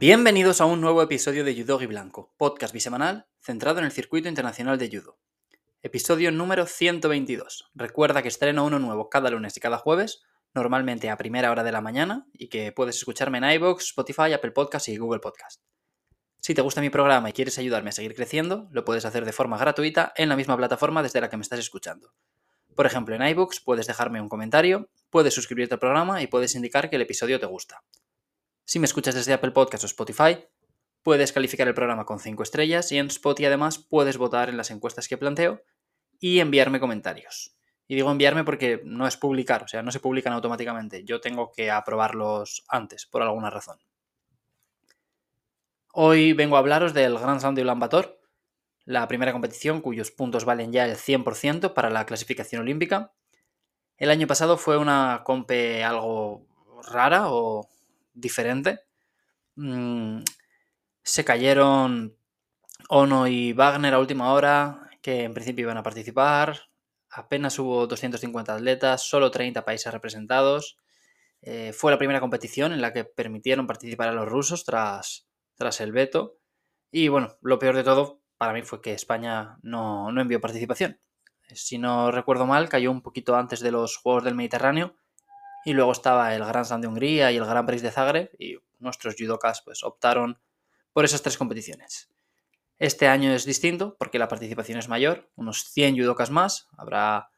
Bienvenidos a un nuevo episodio de Judo y Blanco, podcast bisemanal centrado en el circuito internacional de judo. Episodio número 122. Recuerda que estreno uno nuevo cada lunes y cada jueves, normalmente a primera hora de la mañana, y que puedes escucharme en iVoox, Spotify, Apple Podcast y Google Podcast. Si te gusta mi programa y quieres ayudarme a seguir creciendo, lo puedes hacer de forma gratuita en la misma plataforma desde la que me estás escuchando. Por ejemplo, en iVoox puedes dejarme un comentario, puedes suscribirte al programa y puedes indicar que el episodio te gusta. Si me escuchas desde Apple Podcast o Spotify, puedes calificar el programa con 5 estrellas y en Spotify además puedes votar en las encuestas que planteo y enviarme comentarios. Y digo enviarme porque no es publicar, o sea, no se publican automáticamente. Yo tengo que aprobarlos antes, por alguna razón. Hoy vengo a hablaros del Grand Slam de Ulan la primera competición cuyos puntos valen ya el 100% para la clasificación olímpica. El año pasado fue una compe algo rara o diferente. Mm, se cayeron Ono y Wagner a última hora, que en principio iban a participar. Apenas hubo 250 atletas, solo 30 países representados. Eh, fue la primera competición en la que permitieron participar a los rusos tras, tras el veto. Y bueno, lo peor de todo para mí fue que España no, no envió participación. Si no recuerdo mal, cayó un poquito antes de los Juegos del Mediterráneo y luego estaba el Grand Slam de Hungría y el Grand Prix de Zagreb y nuestros judokas pues optaron por esas tres competiciones. Este año es distinto porque la participación es mayor, unos 100 judokas más, habrá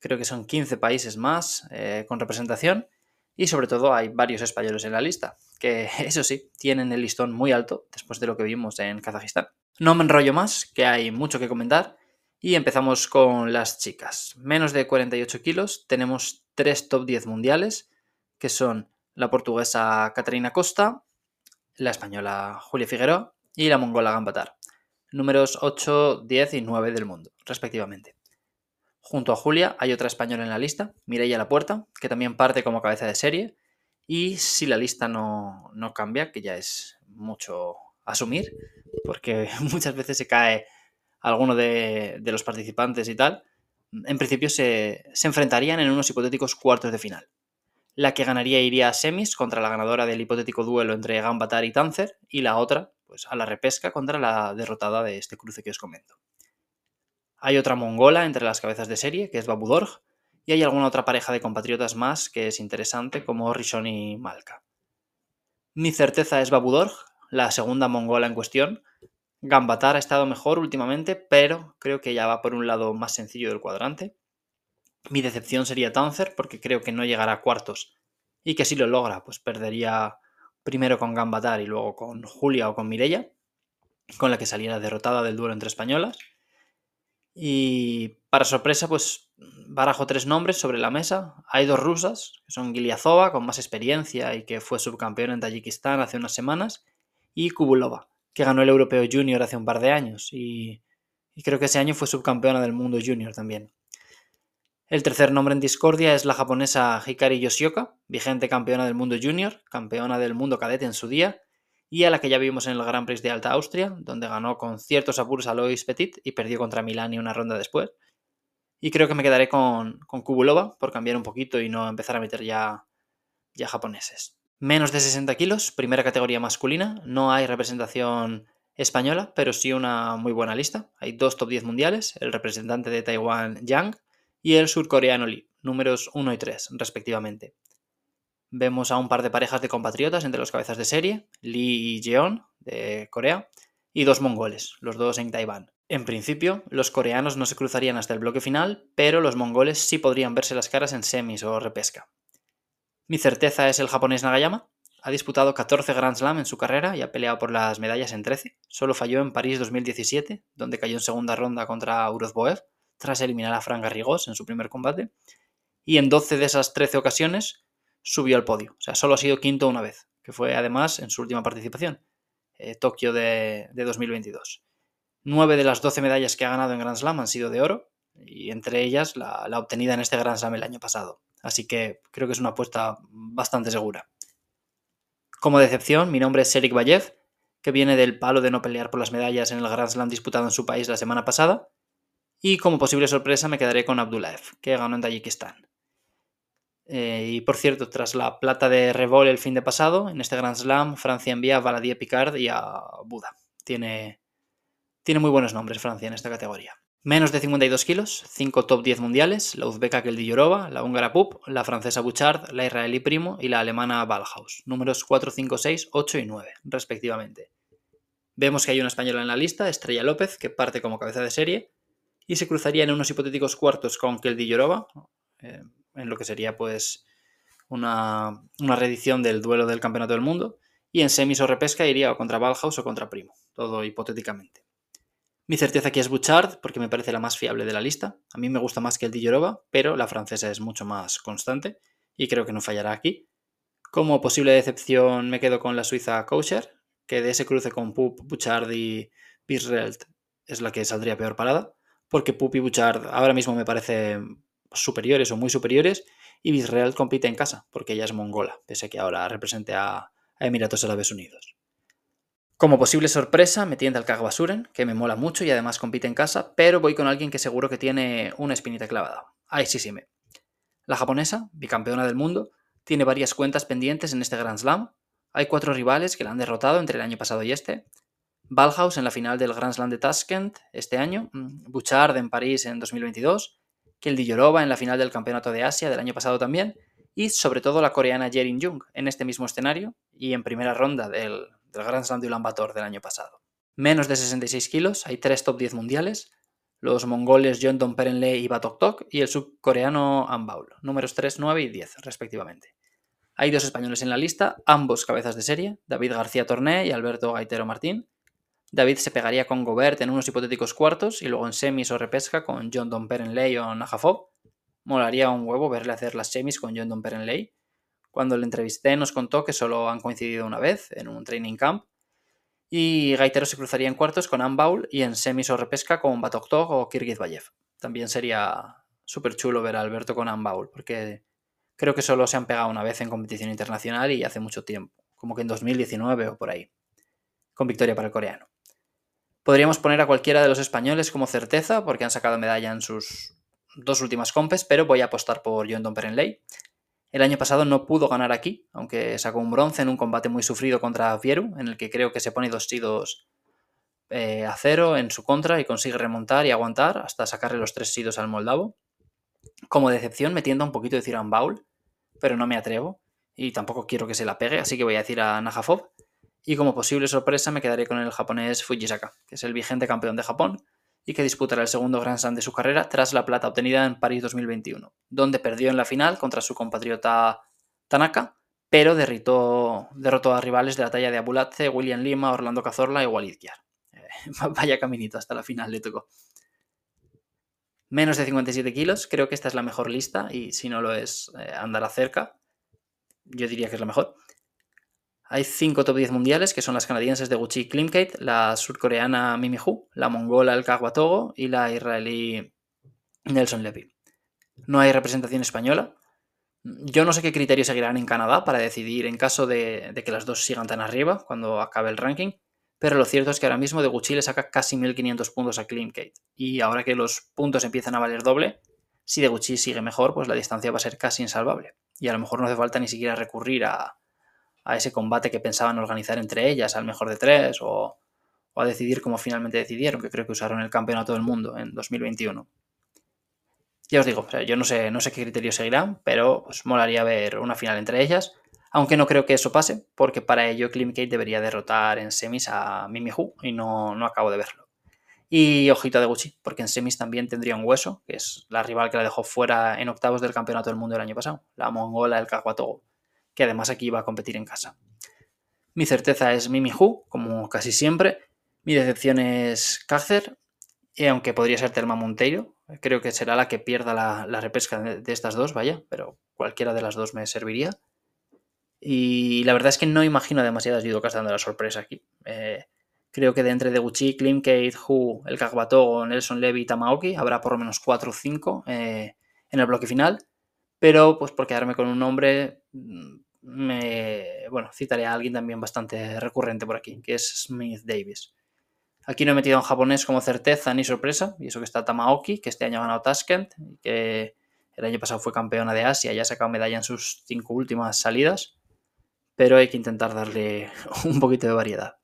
creo que son 15 países más eh, con representación y sobre todo hay varios españoles en la lista, que eso sí, tienen el listón muy alto después de lo que vimos en Kazajistán. No me enrollo más, que hay mucho que comentar y empezamos con las chicas. Menos de 48 kilos, tenemos tres top 10 mundiales, que son la portuguesa Catarina Costa, la española Julia Figueroa y la mongola Gambatar, números 8, 10 y 9 del mundo, respectivamente. Junto a Julia hay otra española en la lista, Mireia La Puerta, que también parte como cabeza de serie, y si la lista no, no cambia, que ya es mucho asumir, porque muchas veces se cae alguno de, de los participantes y tal, en principio se, enfrentarían en unos hipotéticos cuartos de final. La que ganaría iría a semis contra la ganadora del hipotético duelo entre Gambatar y Tanzer y la otra, pues a la repesca contra la derrotada de este cruce que os comento. Hay otra mongola entre las cabezas de serie, que es Babudorg, y hay alguna otra pareja de compatriotas más que es interesante, como Rishon y Malka. Mi certeza es Babudorg, la segunda mongola en cuestión, Gambatar ha estado mejor últimamente, pero creo que ya va por un lado más sencillo del cuadrante. Mi decepción sería Tanzer, porque creo que no llegará a cuartos y que si lo logra, pues perdería primero con Gambatar y luego con Julia o con Mirella, con la que saliera derrotada del duelo entre españolas. Y para sorpresa, pues barajo tres nombres sobre la mesa. Hay dos rusas, que son Giliazova, con más experiencia y que fue subcampeona en Tayikistán hace unas semanas, y Kubulova, que ganó el Europeo Junior hace un par de años y, creo que ese año fue subcampeona del mundo junior también. El tercer nombre en discordia es la japonesa Hikari Yoshioka, vigente campeona del mundo junior, campeona del mundo cadete en su día, y a la que ya vimos en el Grand Prix de Alta Austria, donde ganó con ciertos apuros a Lois Petit y perdió contra Milani una ronda después. Y creo que me quedaré con, con Kubulova por cambiar un poquito y no empezar a meter ya, ya japoneses. Menos de 60 kilos, primera categoría masculina. No hay representación española, pero sí una muy buena lista. Hay dos top 10 mundiales, el representante de Taiwán Yang y el surcoreano Lee, números 1 y 3 respectivamente. Vemos a un par de parejas de compatriotas entre los cabezas de serie, Lee y Jeon de Corea, y dos mongoles, los dos en Taiwán. En principio, los coreanos no se cruzarían hasta el bloque final, pero los mongoles sí podrían verse las caras en semis o repesca. Mi certeza es el japonés Nagayama. Ha disputado 14 Grand Slam en su carrera y ha peleado por las medallas en 13. Solo falló en París 2017, donde cayó en segunda ronda contra Urozboev, tras eliminar a Fran Garrigós en su primer combate. Y en 12 de esas 13 ocasiones subió al podio. O sea, solo ha sido quinto una vez, que fue además en su última participación, eh, Tokio de, 2022. Nueve de las 12 medallas que ha ganado en Grand Slam han sido de oro, y entre ellas la, la obtenida en este Grand Slam el año pasado. Así que creo que es una apuesta bastante segura. Como decepción, mi nombre es Eric Bayev, que viene del palo de no pelear por las medallas en el Grand Slam disputado en su país la semana pasada. Y como posible sorpresa me quedaré con Abdullaev, que ganó en Tayikistán. Eh, y por cierto, tras la plata de Revol el fin de pasado, en este Grand Slam, Francia envía a Valadier Picard y a Buda. Tiene, tiene muy buenos nombres Francia en esta categoría. Menos de 52 kilos, 5 top 10 mundiales, la uzbeca Keldilorova, la húngara Pup, la francesa Bouchard, la israelí Primo y la alemana Ballhaus, números 4, 5, 6, 8 y 9, respectivamente. Vemos que hay una española en la lista, Estrella López, que parte como cabeza de serie, y se cruzaría en unos hipotéticos cuartos con Keldilorova, eh, en lo que sería pues una, una, reedición del duelo del Campeonato del Mundo, y en semis o repesca iría contra Ballhaus o contra Primo, todo hipotéticamente. Mi certeza aquí es Bouchard, porque me parece la más fiable de la lista. A mí me gusta más que el Dillorova, pero la francesa es mucho más constante y creo que no fallará aquí. Como posible decepción me quedo con la suiza Kosher, que de ese cruce con Pup, Bouchard y Bisrelt es la que saldría peor parada, porque Pup y Bouchard ahora mismo me parecen superiores o muy superiores y Bisrelt compite en casa, porque ella es mongola, pese a que ahora represente a Emiratos Árabes Unidos. Como posible sorpresa, me tiende al Kagbasuren, que me mola mucho y además compite en casa, pero voy con alguien que seguro que tiene una espinita clavada. me. La japonesa, bicampeona del mundo, tiene varias cuentas pendientes en este Grand Slam. Hay cuatro rivales que la han derrotado entre el año pasado y este. Ballhaus en la final del Grand Slam de Tashkent este año, mm, Bouchard en París en 2022, Keldilorova en la final del Campeonato de Asia del año pasado también, y sobre todo la coreana Jerin Jung en este mismo escenario y en primera ronda del del Grand Slam de Ulan Bator del año pasado. Menos de 66 kilos, hay tres top 10 mundiales, los mongoles John Don Perenle y Batok Tok y el subcoreano Ambaul, números 3, 9 y 10 respectivamente. Hay dos españoles en la lista, ambos cabezas de serie, David García Torné y Alberto Gaitero Martín. David se pegaría con Gobert en unos hipotéticos cuartos y luego en semis o repesca con John Don Perenley o Najafov. Molaría un huevo verle hacer las semis con John Don Perenley cuando le entrevisté nos contó que solo han coincidido una vez en un training camp y Gaitero se cruzaría en cuartos con Ambaul y en semis o repesca con Batoktok o Kirgizbayev. También sería súper chulo ver a Alberto con Ambaul porque creo que solo se han pegado una vez en competición internacional y hace mucho tiempo, como que en 2019 o por ahí, con victoria para el coreano. Podríamos poner a cualquiera de los españoles como certeza porque han sacado medalla en sus dos últimas compes, pero voy a apostar por John Don Perenley el año pasado no pudo ganar aquí, aunque sacó un bronce en un combate muy sufrido contra Vieru, en el que creo que se pone dos sidos eh, a cero en su contra y consigue remontar y aguantar hasta sacarle los tres sidos al moldavo. Como decepción me tiendo un poquito decir a Baul, pero no me atrevo y tampoco quiero que se la pegue, así que voy a decir a Najafov. Y como posible sorpresa me quedaré con el japonés Fujisaka, que es el vigente campeón de Japón y que disputará el segundo Grand Slam de su carrera tras la plata obtenida en París 2021, donde perdió en la final contra su compatriota Tanaka, pero derrotó, a rivales de la talla de Abulatze, William Lima, Orlando Cazorla y Walid Kiar. Eh, vaya caminito hasta la final le tocó. Menos de 57 kilos, creo que esta es la mejor lista y si no lo es, eh, andará cerca. Yo diría que es la mejor. Hay cinco top 10 mundiales, que son las canadienses de Gucci Klimkate, la surcoreana Mimi Hu, la mongola El Togo y la israelí Nelson Levy. No hay representación española. Yo no sé qué criterios seguirán en Canadá para decidir en caso de, que las dos sigan tan arriba cuando acabe el ranking, pero lo cierto es que ahora mismo de Gucci le saca casi 1500 puntos a Klimkate. Y ahora que los puntos empiezan a valer doble, si de Gucci sigue mejor, pues la distancia va a ser casi insalvable. Y a lo mejor no hace falta ni siquiera recurrir a, a ese combate que pensaban organizar entre ellas, al mejor de tres, o, a decidir como finalmente decidieron, que creo que usaron el campeonato del mundo en 2021. Ya os digo, yo no sé, no sé qué criterios seguirán, pero os molaría ver una final entre ellas, aunque no creo que eso pase, porque para ello Klimkate debería derrotar en semis a Mimi Hu y no, no acabo de verlo. Y ojito de Gucci, porque en semis también tendría un hueso, que es la rival que la dejó fuera en octavos del campeonato del mundo el año pasado, la mongola el Kagwatogo que además aquí iba a competir en casa. Mi certeza es Mimi Hu, como casi siempre. Mi decepción es Cácer, y aunque podría ser Telma Monteiro, creo que será la que pierda la, repesca de, estas dos, vaya, pero cualquiera de las dos me serviría. Y la verdad es que no imagino demasiadas judocas dando la sorpresa aquí. Eh, creo que de entre Deguchi, Klimkate, Hu, el Kagbatogo, Nelson Levy y Tamaoki habrá por lo menos 4 o 5 eh, en el bloque final. Pero, pues por quedarme con un nombre, mm, me, bueno, citaré a alguien también bastante recurrente por aquí, que es Smith Davis. Aquí no he metido en japonés como certeza ni sorpresa, y eso que está Tamaoki, que este año ha ganado Tashkent, y que El año pasado fue campeona de Asia y ha sacado medalla en sus cinco últimas salidas, pero hay que intentar darle un poquito de variedad.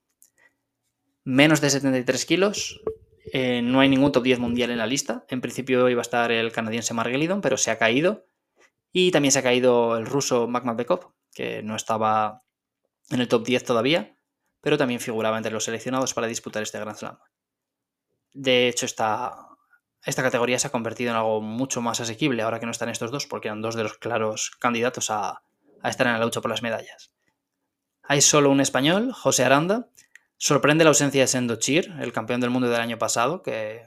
Menos de 73 kilos, eh, no hay ningún top 10 mundial en la lista. En principio iba a estar el canadiense Margelidon, pero se ha caído. Y también se ha caído el ruso Magmadbekov, que no estaba en el top 10 todavía, pero también figuraba entre los seleccionados para disputar este Grand Slam. De hecho, esta, esta categoría se ha convertido en algo mucho más asequible ahora que no están estos dos, porque eran dos de los claros candidatos a, estar en la lucha por las medallas. Hay solo un español, José Aranda. Sorprende la ausencia de Sendo Chir, el campeón del mundo del año pasado, que,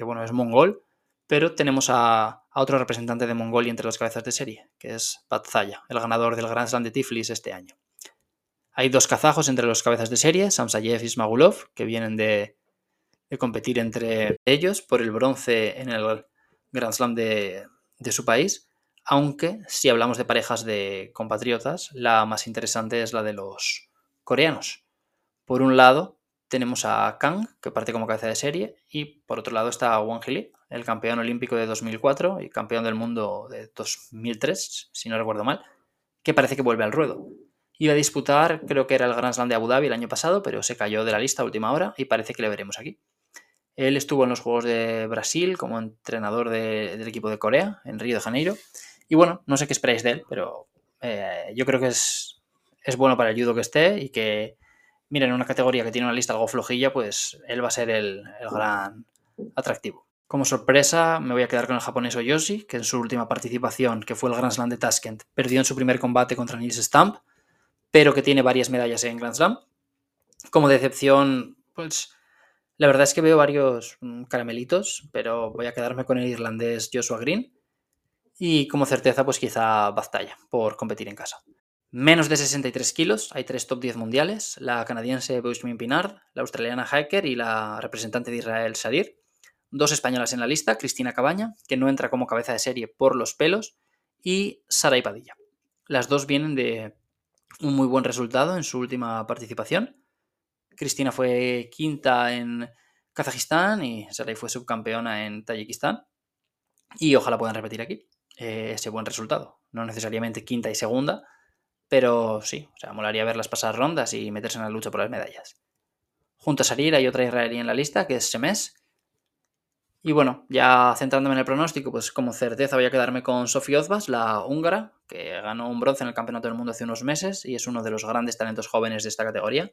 bueno, es mongol, pero tenemos a, otro representante de Mongolia entre las cabezas de serie, que es Batzaya, el ganador del Grand Slam de Tiflis este año. Hay dos kazajos entre los cabezas de serie, Samsayev y Smagulov, que vienen de, competir entre ellos por el bronce en el Grand Slam de, su país aunque si hablamos de parejas de compatriotas, la más interesante es la de los coreanos. Por un lado, tenemos a Kang, que parte como cabeza de serie, y por otro lado está Wang Hili, el campeón olímpico de 2004 y campeón del mundo de 2003, si no recuerdo mal, que parece que vuelve al ruedo. Iba a disputar, creo que era el Grand Slam de Abu Dhabi el año pasado, pero se cayó de la lista a última hora y parece que le veremos aquí. Él estuvo en los Juegos de Brasil como entrenador del equipo de Corea, en Río de Janeiro, y bueno, no sé qué esperáis de él, pero eh, yo creo que es, es bueno para el judo que esté y que, miren, en una categoría que tiene una lista algo flojilla, pues él va a ser el, gran atractivo. Como sorpresa, me voy a quedar con el japonés Oyoshi, que en su última participación, que fue el Grand Slam de Tashkent, perdió en su primer combate contra Nils Stamp, pero que tiene varias medallas en Grand Slam. Como decepción, pues la verdad es que veo varios mm, caramelitos, pero voy a quedarme con el irlandés Joshua Green, y como certeza, pues quizá batalla por competir en casa. Menos de 63 kilos, hay tres top 10 mundiales, la canadiense Boismin Pinard, la australiana Hacker y la representante de Israel Sadir. Dos españolas en la lista, Cristina Cabaña, que no entra como cabeza de serie por los pelos, y Sara Padilla. Las dos vienen de un muy buen resultado en su última participación. Cristina fue quinta en Kazajistán y Sarai fue subcampeona en Tayikistán. Y ojalá puedan repetir aquí. Eh, ese buen resultado. No necesariamente quinta y segunda, pero sí, o sea, molaría verlas pasar rondas y meterse en la lucha por las medallas. Junto a Salir hay otra israelí en la lista, que es Semes. Y bueno, ya centrándome en el pronóstico, pues como certeza voy a quedarme con Sofía Ozbas, la húngara, que ganó un bronce en el Campeonato del Mundo hace unos meses y es uno de los grandes talentos jóvenes de esta categoría.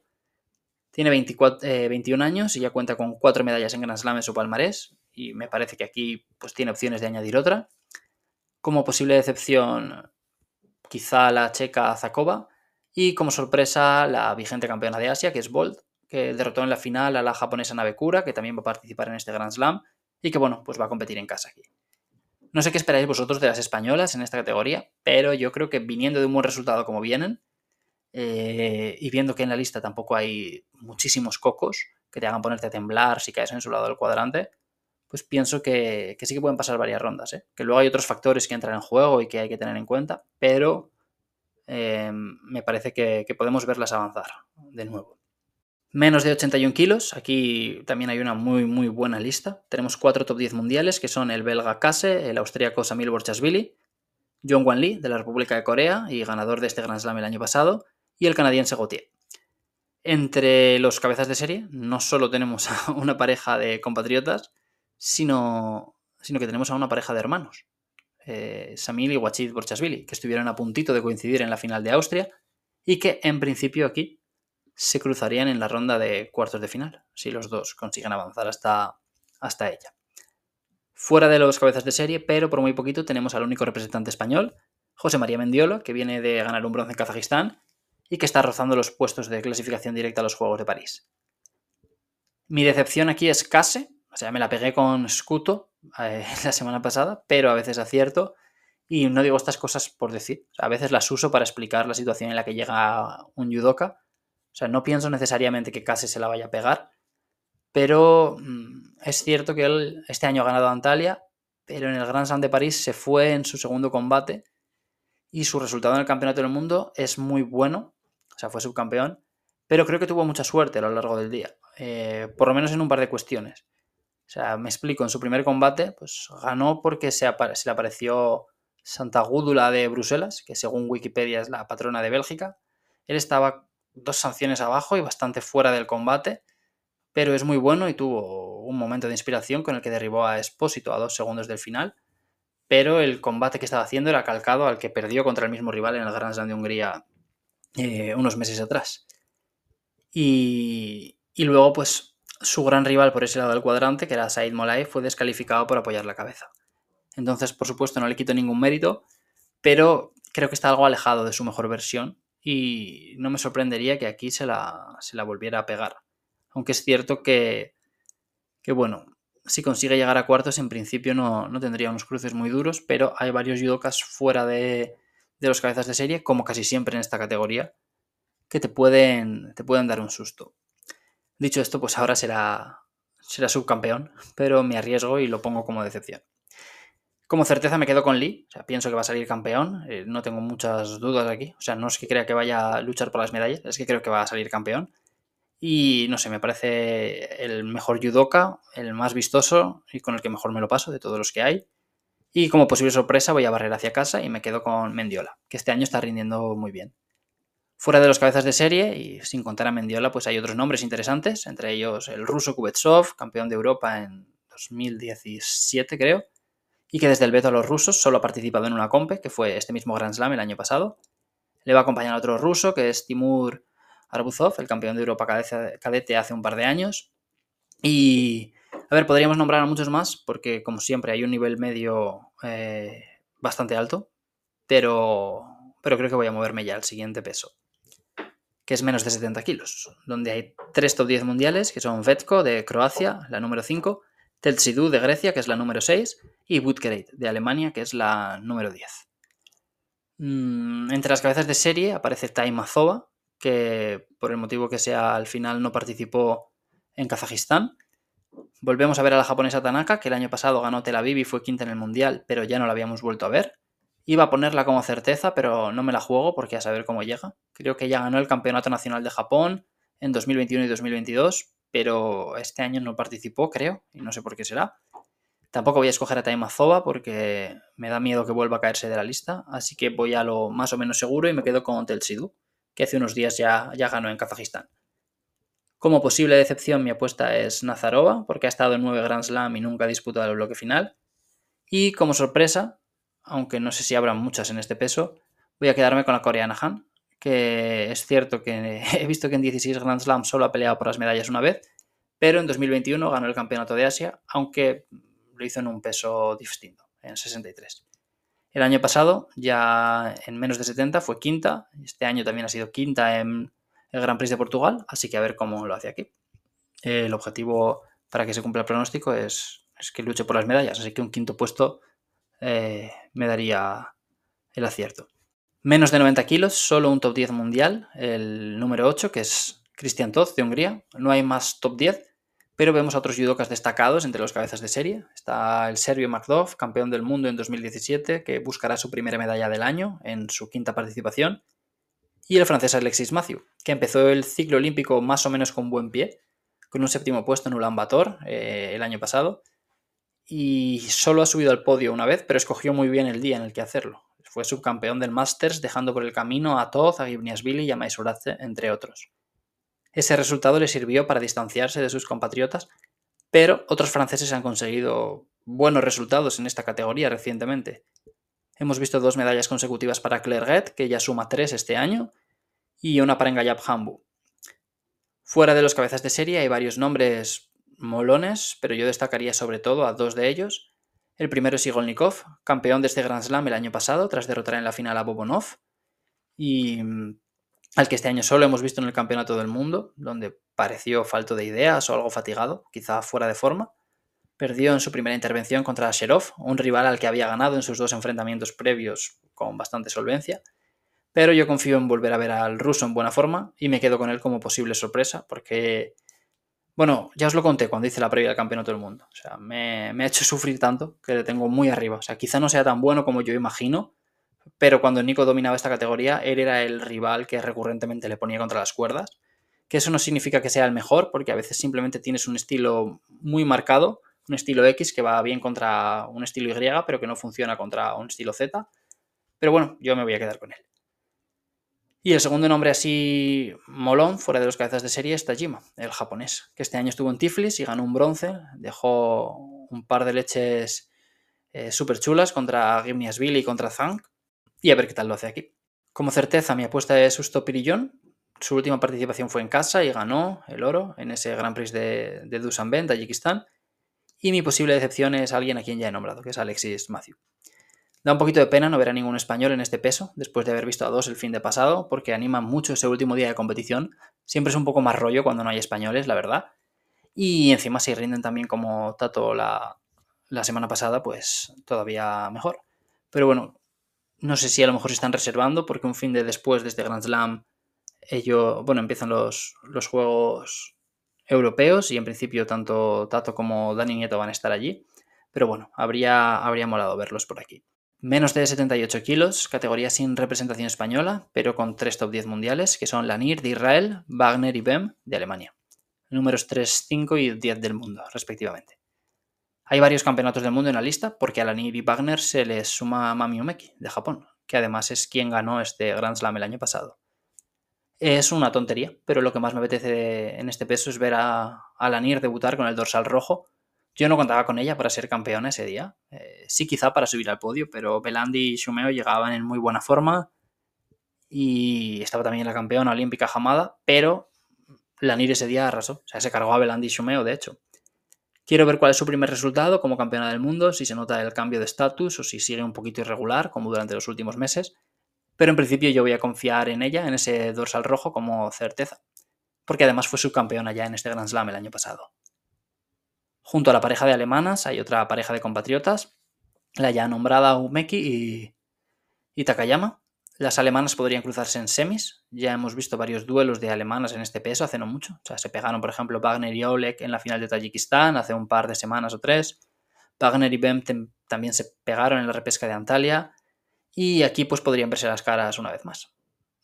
Tiene 24, 21 eh, años y ya cuenta con cuatro medallas en Grand Slam en su palmarés y me parece que aquí pues tiene opciones de añadir otra. Como posible decepción, quizá la checa Zakova. Y como sorpresa, la vigente campeona de Asia, que es Bolt, que derrotó en la final a la japonesa Navekura, que también va a participar en este Grand Slam. Y que, bueno, pues va a competir en casa aquí. No sé qué esperáis vosotros de las españolas en esta categoría, pero yo creo que viniendo de un buen resultado como vienen, eh, y viendo que en la lista tampoco hay muchísimos cocos que te hagan ponerte a temblar si caes en su lado del cuadrante, pues pienso que, sí que pueden pasar varias rondas. ¿eh? Que luego hay otros factores que entran en juego y que hay que tener en cuenta, pero eh, me parece que, podemos verlas avanzar de nuevo. Menos de 81 kilos, aquí también hay una muy muy buena lista. Tenemos cuatro top 10 mundiales que son el belga Kase, el austríaco Samil Borchasvili, John Wan Lee de la República de Corea y ganador de este Grand Slam el año pasado, y el canadiense Gauthier. Entre los cabezas de serie no solo tenemos a una pareja de compatriotas, sino, sino que tenemos a una pareja de hermanos, eh, Samil y Wachid Borchasvili, que estuvieron a puntito de coincidir en la final de Austria y que en principio aquí se cruzarían en la ronda de cuartos de final, si los dos consiguen avanzar hasta, hasta ella. Fuera de los cabezas de serie, pero por muy poquito, tenemos al único representante español, José María Mendiolo, que viene de ganar un bronce en Kazajistán y que está rozando los puestos de clasificación directa a los Juegos de París. Mi decepción aquí es Case, o sea, me la pegué con Scuto eh, la semana pasada, pero a veces acierto. Y no digo estas cosas por decir. a veces las uso para explicar la situación en la que llega un judoka. O sea, no pienso necesariamente que casi se la vaya a pegar. Pero mm, es cierto que él este año ha ganado a Antalya, pero en el Grand Slam de París se fue en su segundo combate y su resultado en el Campeonato del Mundo es muy bueno. O sea, fue subcampeón, pero creo que tuvo mucha suerte a lo largo del día. Eh, por lo menos en un par de cuestiones sea, me explico, en su primer combate, pues ganó porque se, se le apareció Santa Gúdula de Bruselas, que según Wikipedia es la patrona de Bélgica. Él estaba dos sanciones abajo y bastante fuera del combate, pero es muy bueno y tuvo un momento de inspiración con el que derribó a Espósito a dos segundos del final. Pero el combate que estaba haciendo era calcado al que perdió contra el mismo rival en el Grand Slam de Hungría eh, unos meses atrás. Y, y luego, pues, su gran rival por ese lado del cuadrante, que era Said Molay, fue descalificado por apoyar la cabeza. Entonces, por supuesto, no le quito ningún mérito, pero creo que está algo alejado de su mejor versión y no me sorprendería que aquí se la, se la volviera a pegar. Aunque es cierto que, que, bueno, si consigue llegar a cuartos, en principio no, no tendría unos cruces muy duros, pero hay varios judokas fuera de, de los cabezas de serie, como casi siempre en esta categoría, que te pueden, te pueden dar un susto. Dicho esto, pues ahora será, será subcampeón, pero me arriesgo y lo pongo como decepción. Como certeza me quedo con Lee, o sea, pienso que va a salir campeón, eh, no tengo muchas dudas aquí, o sea, no es que crea que vaya a luchar por las medallas, es que creo que va a salir campeón. Y no sé, me parece el mejor judoka, el más vistoso y con el que mejor me lo paso de todos los que hay. Y como posible sorpresa voy a barrer hacia casa y me quedo con Mendiola, que este año está rindiendo muy bien. Fuera de los cabezas de serie, y sin contar a Mendiola, pues hay otros nombres interesantes, entre ellos el ruso Kubetsov, campeón de Europa en 2017 creo, y que desde el veto a los rusos solo ha participado en una compe, que fue este mismo Grand Slam el año pasado. Le va a acompañar otro ruso, que es Timur Arbuzov, el campeón de Europa cadete hace un par de años. Y, a ver, podríamos nombrar a muchos más, porque como siempre hay un nivel medio eh, bastante alto, pero, pero creo que voy a moverme ya al siguiente peso, que es menos de 70 kilos, donde hay tres top 10 mundiales, que son Vetko de Croacia, la número 5, Teltsidou de Grecia, que es la número 6, y Woodgrade de Alemania, que es la número 10. Mm, entre las cabezas de serie aparece Taimazova, que por el motivo que sea al final no participó en Kazajistán. Volvemos a ver a la japonesa Tanaka, que el año pasado ganó Tel Aviv y fue quinta en el Mundial, pero ya no la habíamos vuelto a ver. Iba a ponerla como certeza, pero no me la juego porque a saber cómo llega. Creo que ya ganó el Campeonato Nacional de Japón en 2021 y 2022, pero este año no participó, creo, y no sé por qué será. Tampoco voy a escoger a Taimazova porque me da miedo que vuelva a caerse de la lista, así que voy a lo más o menos seguro y me quedo con Telsidu, que hace unos días ya, ya ganó en Kazajistán. Como posible decepción, mi apuesta es Nazarova, porque ha estado en 9 Grand Slam y nunca ha disputado el bloque final. Y como sorpresa, aunque no sé si habrá muchas en este peso, voy a quedarme con la coreana Han, que es cierto que he visto que en 16 Grand Slam solo ha peleado por las medallas una vez, pero en 2021 ganó el Campeonato de Asia, aunque lo hizo en un peso distinto, en 63. El año pasado, ya en menos de 70, fue quinta. Este año también ha sido quinta en el Gran Prix de Portugal, así que a ver cómo lo hace aquí. El objetivo para que se cumpla el pronóstico es, que luche por las medallas, así que un quinto puesto eh, me daría el acierto. Menos de 90 kilos, solo un top 10 mundial, el número 8, que es Christian Toth de Hungría. No hay más top 10 pero vemos a otros judokas destacados entre los cabezas de serie. Está el serbio Magdov, campeón del mundo en 2017, que buscará su primera medalla del año en su quinta participación. Y el francés Alexis Mathieu, que empezó el ciclo olímpico más o menos con buen pie, con un séptimo puesto en Ulan Bator eh, el año pasado. Y solo ha subido al podio una vez, pero escogió muy bien el día en el que hacerlo. Fue subcampeón del Masters, dejando por el camino a Toz, a Gibniasvili y a Maisuradze, entre otros. Ese resultado le sirvió para distanciarse de sus compatriotas, pero otros franceses han conseguido buenos resultados en esta categoría recientemente. Hemos visto dos medallas consecutivas para Claire que ya suma tres este año, y una para Engayab Hambu. Fuera de los cabezas de serie hay varios nombres molones, pero yo destacaría sobre todo a dos de ellos. El primero es Igolnikov, campeón de este Grand Slam el año pasado, tras derrotar en la final a Bobonov. Y al que este año solo hemos visto en el Campeonato del Mundo, donde pareció falto de ideas o algo fatigado, quizá fuera de forma. Perdió en su primera intervención contra Sherov, un rival al que había ganado en sus dos enfrentamientos previos con bastante solvencia. Pero yo confío en volver a ver al ruso en buena forma y me quedo con él como posible sorpresa, porque, bueno, ya os lo conté cuando hice la previa del Campeonato del Mundo. O sea, me, me ha hecho sufrir tanto que le tengo muy arriba. O sea, quizá no sea tan bueno como yo imagino, pero cuando Nico dominaba esta categoría, él era el rival que recurrentemente le ponía contra las cuerdas. Que eso no significa que sea el mejor, porque a veces simplemente tienes un estilo muy marcado, un estilo X que va bien contra un estilo Y, pero que no funciona contra un estilo Z. Pero bueno, yo me voy a quedar con él. Y el segundo nombre así molón, fuera de los cabezas de serie, es Tajima, el japonés, que este año estuvo en Tiflis y ganó un bronce, dejó un par de leches eh, chulas contra Gimniasville y contra Zhang, y a ver qué tal lo hace aquí. Como certeza, mi apuesta es Usto Pirillón. Su última participación fue en casa y ganó el oro en ese Grand Prix de, de Dusanbe, Tayikistán. Y mi posible decepción es alguien a quien ya he nombrado, que es Alexis Matthew. Da un poquito de pena no ver a ningún español en este peso, después de haber visto a dos el fin de pasado, porque anima mucho ese último día de competición. Siempre es un poco más rollo cuando no hay españoles, la verdad. Y encima si rinden también como Tato la, la semana pasada, pues todavía mejor. Pero bueno, no sé si a lo mejor se están reservando, porque un fin de después de este Grand Slam, ellos, bueno, empiezan los, los juegos europeos y en principio tanto Tato como Dani Nieto van a estar allí. Pero bueno, habría, habría molado verlos por aquí. Menos de 78 kilos, categoría sin representación española, pero con tres top 10 mundiales, que son Lanir de Israel, Wagner y Bem de Alemania. Números 3, 5 y 10 del mundo, respectivamente. Hay varios campeonatos del mundo en la lista, porque a Lanir y Wagner se les suma Mami Umeki, de Japón, que además es quien ganó este Grand Slam el año pasado. Es una tontería, pero lo que más me apetece en este peso es ver a, a Lanir debutar con el dorsal rojo, yo no contaba con ella para ser campeona ese día. Eh, sí, quizá para subir al podio, pero Belandi y Shumeo llegaban en muy buena forma. Y estaba también la campeona olímpica Jamada, pero Lanir ese día arrasó. O sea, se cargó a Belandi y Shumeo, de hecho. Quiero ver cuál es su primer resultado como campeona del mundo, si se nota el cambio de estatus o si sigue un poquito irregular, como durante los últimos meses. Pero en principio yo voy a confiar en ella, en ese dorsal rojo, como certeza. Porque además fue subcampeona ya en este Grand Slam el año pasado. Junto a la pareja de alemanas hay otra pareja de compatriotas, la ya nombrada Umeki y, Takayama. Las alemanas podrían cruzarse en semis. Ya hemos visto varios duelos de alemanas en este peso hace no mucho. O sea, se pegaron, por ejemplo, Wagner y Oleg en la final de Tayikistán hace un par de semanas o tres. Wagner y Bem también se pegaron en la repesca de Antalya. Y aquí pues podrían verse las caras una vez más.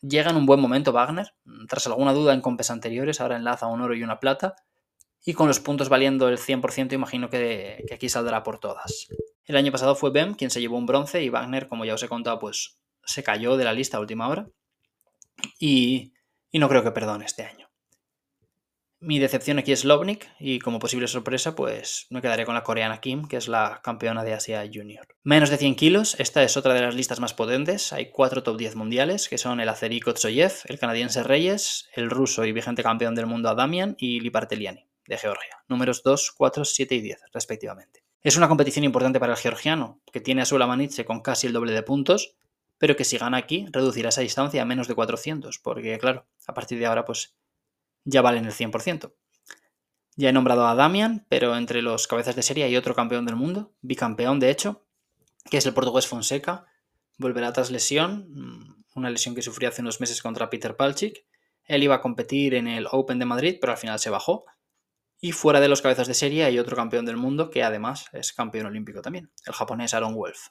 Llega en un buen momento Wagner. Tras alguna duda en compes anteriores, ahora enlaza un oro y una plata y con los puntos valiendo el 100% imagino que, aquí saldrá por todas. El año pasado fue Bem quien se llevó un bronce y Wagner, como ya os he contado, pues se cayó de la lista a última hora y, y no creo que perdone este año. Mi decepción aquí es Lovnik y como posible sorpresa pues me quedaré con la coreana Kim, que es la campeona de Asia Junior. Menos de 100 kilos, esta es otra de las listas más potentes, hay cuatro top 10 mundiales, que son el azerí Kotsoyev, el canadiense Reyes, el ruso y vigente campeón del mundo Adamian y Liparteliani de Georgia, números 2, 4, 7 y 10 respectivamente. Es una competición importante para el georgiano, que tiene a su Manitze con casi el doble de puntos, pero que si gana aquí reducirá esa distancia a menos de 400, porque claro, a partir de ahora pues ya valen el 100%. Ya he nombrado a Damian, pero entre los cabezas de serie hay otro campeón del mundo, bicampeón de hecho, que es el portugués Fonseca. Volverá tras lesión, mm, una lesión que sufrió hace unos meses contra Peter Palchik. Él iba a competir en el Open de Madrid, pero al final se bajó y fuera de los cabezas de serie hay otro campeón del mundo que además es campeón olímpico también, el japonés Aaron Wolf.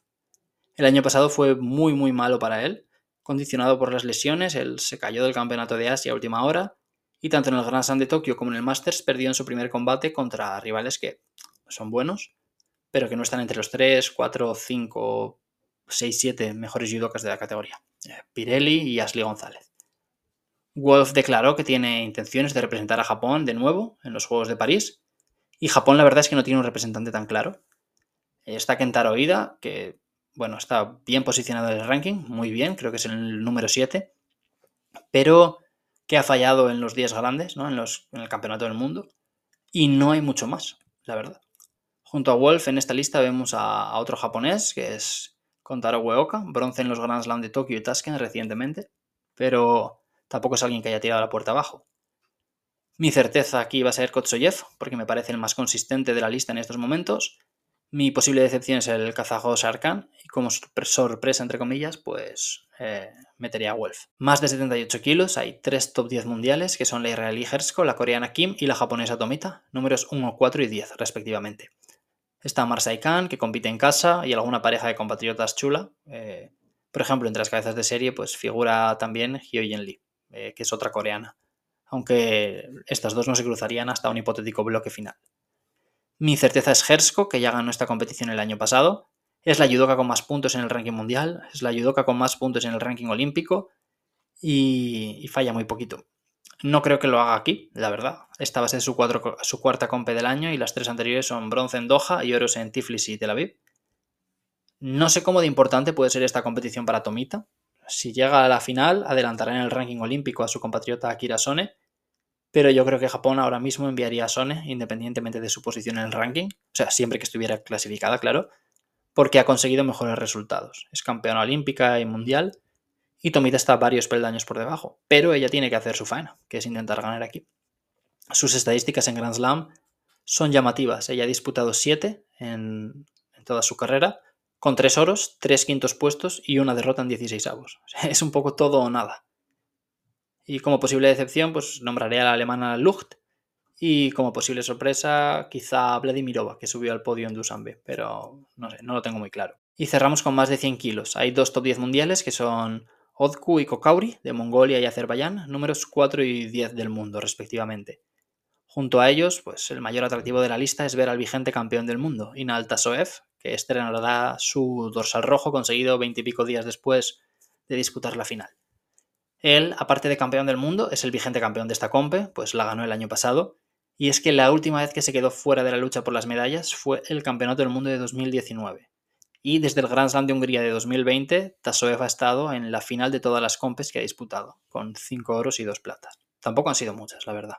El año pasado fue muy muy malo para él, condicionado por las lesiones, él se cayó del campeonato de Asia a última hora y tanto en el Grand Slam de Tokio como en el Masters perdió en su primer combate contra rivales que son buenos, pero que no están entre los 3, 4, 5, 6, 7 mejores judokas de la categoría. Eh, Pirelli y Ashley González. Wolf declaró que tiene intenciones de representar a Japón de nuevo en los Juegos de París. Y Japón la verdad es que no tiene un representante tan claro. Está Kentaro Ida, que bueno, está bien posicionado en el ranking, muy bien, creo que es el número 7, pero que ha fallado en los días grandes, ¿no? en, los, en el Campeonato del Mundo. Y no hay mucho más, la verdad. Junto a Wolf en esta lista vemos a, otro japonés, que es Kontaro Ueoka, bronce en los Grand Slam de Tokio y Tashkent recientemente, pero tampoco es alguien que haya tirado la puerta abajo. Mi certeza aquí va a ser Kotsoyev, porque me parece el más consistente de la lista en estos momentos. Mi posible decepción es el kazajo Sarkan, y como sorpresa, entre comillas, pues eh, metería a Wolf. Más de 78 kilos, hay tres top 10 mundiales, que son la israelí Hersko, la coreana Kim y la japonesa Tomita, números 1, 4 y 10, respectivamente. Está Marsai Khan, que compite en casa, y alguna pareja de compatriotas chula. Eh, por ejemplo, entre las cabezas de serie, pues figura también Hyo Lee. Eh, que es otra coreana, aunque estas dos no se cruzarían hasta un hipotético bloque final. Mi certeza es Hersko, que ya ganó esta competición el año pasado. Es la judoka con más puntos en el ranking mundial, es la judoka con más puntos en el ranking olímpico y, falla muy poquito. No creo que lo haga aquí, la verdad. Esta va a ser su, cuarta compe del año y las tres anteriores son bronce en Doha y oros en Tiflis y Tel Aviv. No sé cómo de importante puede ser esta competición para Tomita. Si llega a la final, adelantará en el ranking olímpico a su compatriota Akira Sone pero yo creo que Japón ahora mismo enviaría a Sone, independientemente de su posición en el ranking, o sea, siempre que estuviera clasificada, claro, porque ha conseguido mejores resultados. Es campeona olímpica y mundial, y Tomita está varios peldaños por debajo, pero ella tiene que hacer su faena, que es intentar ganar aquí. Sus estadísticas en Grand Slam son llamativas. Ella ha disputado 7 en, en, toda su carrera, con 3 oros, 3 quintos puestos y una derrota en 16 avos. Es un poco todo o nada. Y como posible decepción, pues nombraré a la alemana Lucht. Y como posible sorpresa, quizá Vladimirova, que subió al podio en Dusanbe, pero no sé, no lo tengo muy claro. Y cerramos con más de 100 kilos. Hay dos top 10 mundiales que son Odku y Kokauri, de Mongolia y Azerbaiyán, números 4 y 10 del mundo, respectivamente. Junto a ellos, pues el mayor atractivo de la lista es ver al vigente campeón del mundo, Inal Tasoev, que estrenará su dorsal rojo conseguido 20 y pico días después de disputar la final. Él, aparte de campeón del mundo, es el vigente campeón de esta compe, pues la ganó el año pasado. Y es que la última vez que se quedó fuera de la lucha por las medallas fue el Campeonato del Mundo de 2019. Y desde el Grand Slam de Hungría de 2020, Tasoev ha estado en la final de todas las compes que ha disputado, con 5 oros y 2 platas. Tampoco han sido muchas, la verdad.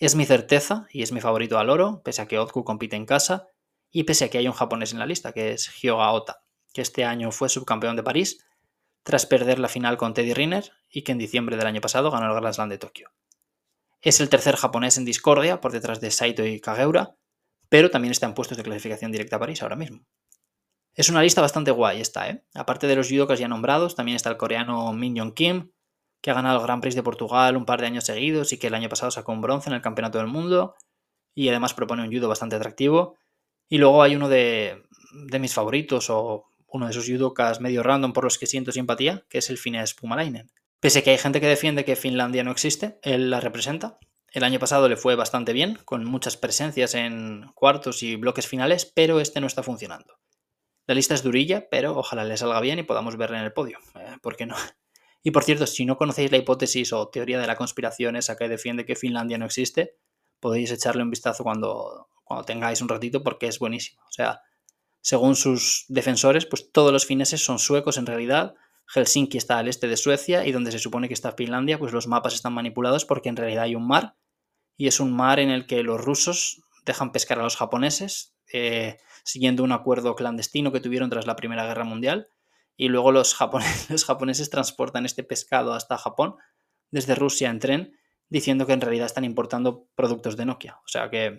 Es mi certeza y es mi favorito al oro, pese a que Otku compite en casa y pese a que hay un japonés en la lista, que es Hyoga Ota, que este año fue subcampeón de París tras perder la final con Teddy Riner y que en diciembre del año pasado ganó el Grand Slam de Tokio. Es el tercer japonés en discordia por detrás de Saito y Kageura, pero también está en puestos de clasificación directa a París ahora mismo. Es una lista bastante guay esta, ¿eh? Aparte de los judokas ya nombrados, también está el coreano Min Jong Kim, que ha ganado el Grand Prix de Portugal un par de años seguidos y que el año pasado sacó un bronce en el Campeonato del Mundo y además propone un judo bastante atractivo. Y luego hay uno de, de mis favoritos o uno de esos judokas medio random por los que siento simpatía, que es el Fines Pumalainen. Pese a que hay gente que defiende que Finlandia no existe, él la representa. El año pasado le fue bastante bien, con muchas presencias en cuartos y bloques finales, pero este no está funcionando. La lista es durilla, pero ojalá le salga bien y podamos verle en el podio. Eh, ¿Por qué no? Y por cierto, si no conocéis la hipótesis o teoría de la conspiración esa que defiende que Finlandia no existe, podéis echarle un vistazo cuando, cuando tengáis un ratito porque es buenísimo. O sea, según sus defensores, pues todos los fineses son suecos en realidad. Helsinki está al este de Suecia y donde se supone que está Finlandia, pues los mapas están manipulados porque en realidad hay un mar y es un mar en el que los rusos dejan pescar a los japoneses eh, siguiendo un acuerdo clandestino que tuvieron tras la Primera Guerra Mundial y luego los japoneses, los japoneses transportan este pescado hasta Japón desde Rusia en tren diciendo que en realidad están importando productos de Nokia. O sea que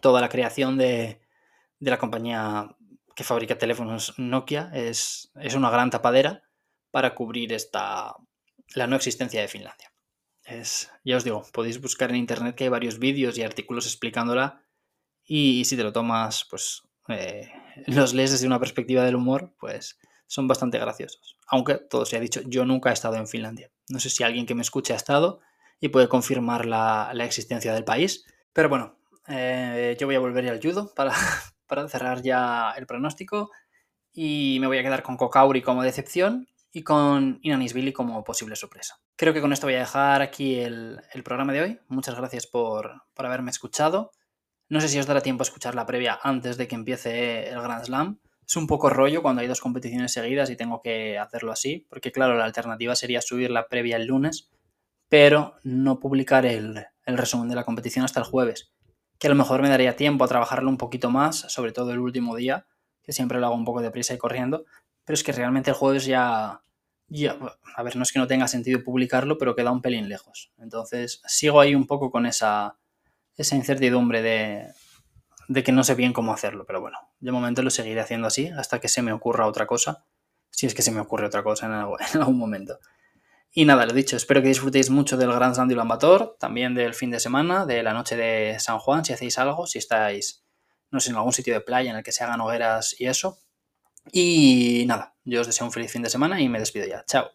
toda la creación de, de la compañía que fabrica teléfonos Nokia es, es una gran tapadera para cubrir esta, la no existencia de Finlandia. Es, ya os digo, podéis buscar en internet que hay varios vídeos y artículos explicándola y, si te lo tomas, pues eh, los lees desde una perspectiva del humor, pues son bastante graciosos. Aunque todo se ha dicho, yo nunca he estado en Finlandia. No sé si alguien que me escuche ha estado y puede confirmar la, la existencia del país. Pero bueno, eh, yo voy a volver al judo para, cerrar ya el pronóstico. Y me voy a quedar con Kokauri como decepción y con Inanisvili como posible sorpresa. Creo que con esto voy a dejar aquí el, programa de hoy. Muchas gracias por, haberme escuchado. No sé si os dará tiempo a escuchar la previa antes de que empiece el Grand Slam. Es un poco rollo cuando hay dos competiciones seguidas y tengo que hacerlo así, porque claro, la alternativa sería subir la previa el lunes, pero no publicar el resumen de la competición hasta el jueves que a lo mejor me daría tiempo a trabajarlo un poquito más, sobre todo el último día, que siempre lo hago un poco de prisa y corriendo, pero es que realmente el jueves ya, ya, a ver, no es que no tenga sentido publicarlo, pero queda un pelín lejos. Entonces sigo ahí un poco con esa, esa incertidumbre de, de que no sé bien cómo hacerlo, pero bueno, de momento lo seguiré haciendo así hasta que se me ocurra otra cosa, si es que se me ocurre otra cosa en algún momento. Y nada, lo dicho, espero que disfrutéis mucho del Gran Slam de también del fin de semana, de la noche de San Juan, si hacéis algo, si estáis, no sé, en algún sitio de playa en el que se hagan hogueras y eso. Y nada, yo os deseo un feliz fin de semana y me despido ya. Chao.